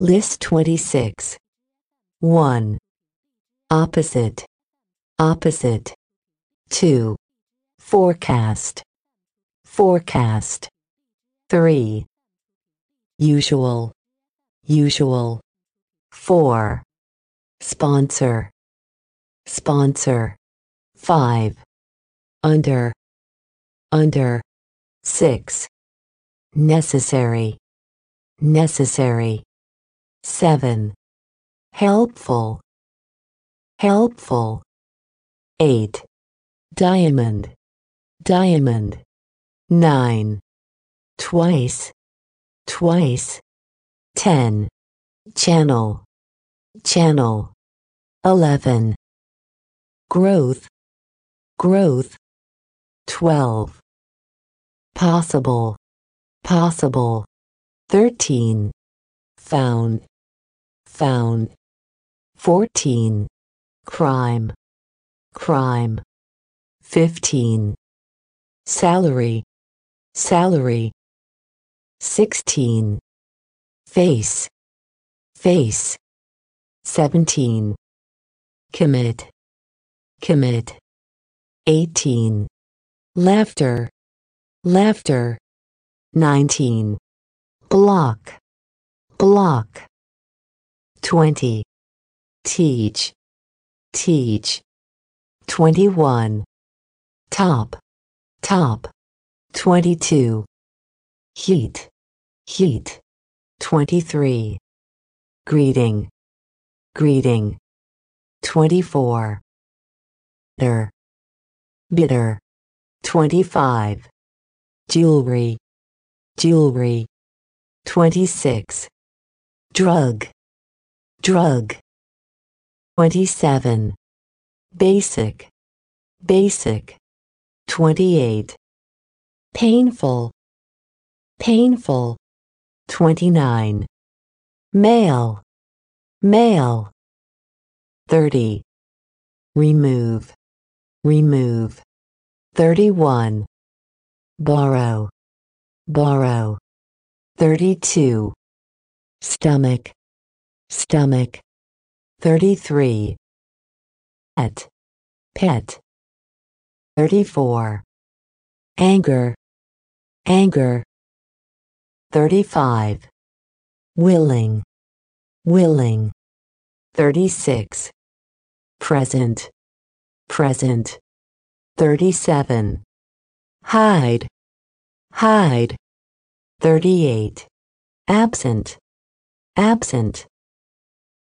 List 26. 1. Opposite. Opposite. 2. Forecast. Forecast. 3. Usual. Usual. 4. Sponsor. Sponsor. 5. Under. Under. 6. Necessary. Necessary. 7. Helpful. Helpful. 8. Diamond. Diamond. 9. Twice. Twice. 10. Channel. Channel. 11. Growth. Growth. 12. Possible. Possible. 13. Found. Found. 14. Crime. Crime. 15. Salary. Salary. 16. Face. Face. 17. Commit. Commit. 18. Laughter. Laughter. 19. Block. Block. 20. Teach. Teach. 21. Top. Top. 22. Heat. Heat. 23. Greeting. Greeting. 24. Bitter. Bitter. 25. Jewelry. Jewelry. 26. Drug. Drug. 27. Basic. Basic. 28. Painful. Painful. 29. Male. Male. 30. Remove. Remove. 31. Borrow. Borrow. 32. Stomach. Stomach. 33. Pet. Pet. 34. Anger. Anger. 35. Willing. Willing. 36. Present. Present. 37. Hide. Hide. 38. Absent. Absent.